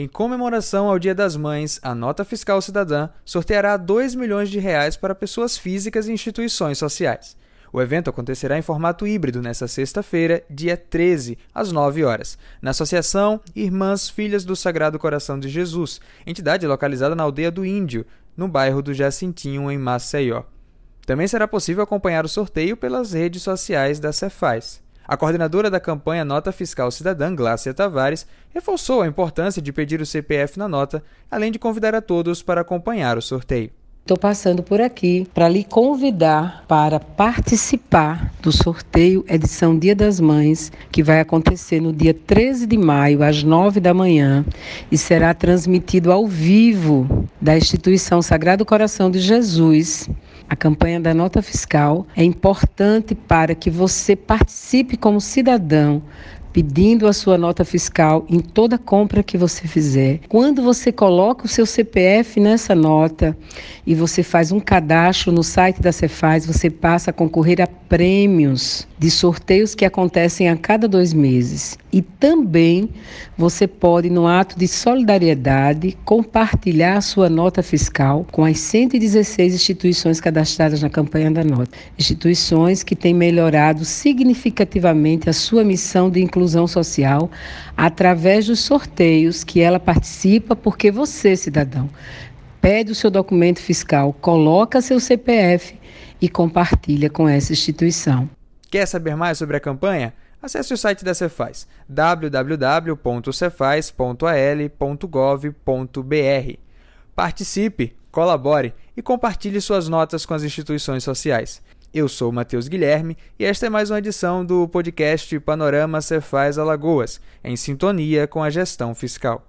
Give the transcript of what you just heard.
Em comemoração ao Dia das Mães, a Nota Fiscal Cidadã sorteará 2 milhões de reais para pessoas físicas e instituições sociais. O evento acontecerá em formato híbrido nesta sexta-feira, dia 13, às 9 horas, na Associação Irmãs Filhas do Sagrado Coração de Jesus, entidade localizada na aldeia do Índio, no bairro do Jacintinho, em Maceió. Também será possível acompanhar o sorteio pelas redes sociais da Cefaz. A coordenadora da campanha Nota Fiscal Cidadã, Glácia Tavares, reforçou a importância de pedir o CPF na nota, além de convidar a todos para acompanhar o sorteio. Estou passando por aqui para lhe convidar para participar do sorteio edição Dia das Mães, que vai acontecer no dia 13 de maio, às 9 da manhã, e será transmitido ao vivo da instituição Sagrado Coração de Jesus. A campanha da nota fiscal é importante para que você participe como cidadão pedindo a sua nota fiscal em toda compra que você fizer. Quando você coloca o seu CPF nessa nota e você faz um cadastro no site da Cefaz, você passa a concorrer a prêmios de sorteios que acontecem a cada dois meses. E também você pode, no ato de solidariedade, compartilhar a sua nota fiscal com as 116 instituições cadastradas na campanha da nota. Instituições que têm melhorado significativamente a sua missão de inclusão social através dos sorteios que ela participa, porque você, cidadão, pede o seu documento fiscal, coloca seu CPF e compartilha com essa instituição. Quer saber mais sobre a campanha? Acesse o site da Cefaz, www.cefaz.al.gov.br. Participe, colabore e compartilhe suas notas com as instituições sociais. Eu sou Matheus Guilherme e esta é mais uma edição do podcast Panorama Cefaz Alagoas, em sintonia com a gestão fiscal.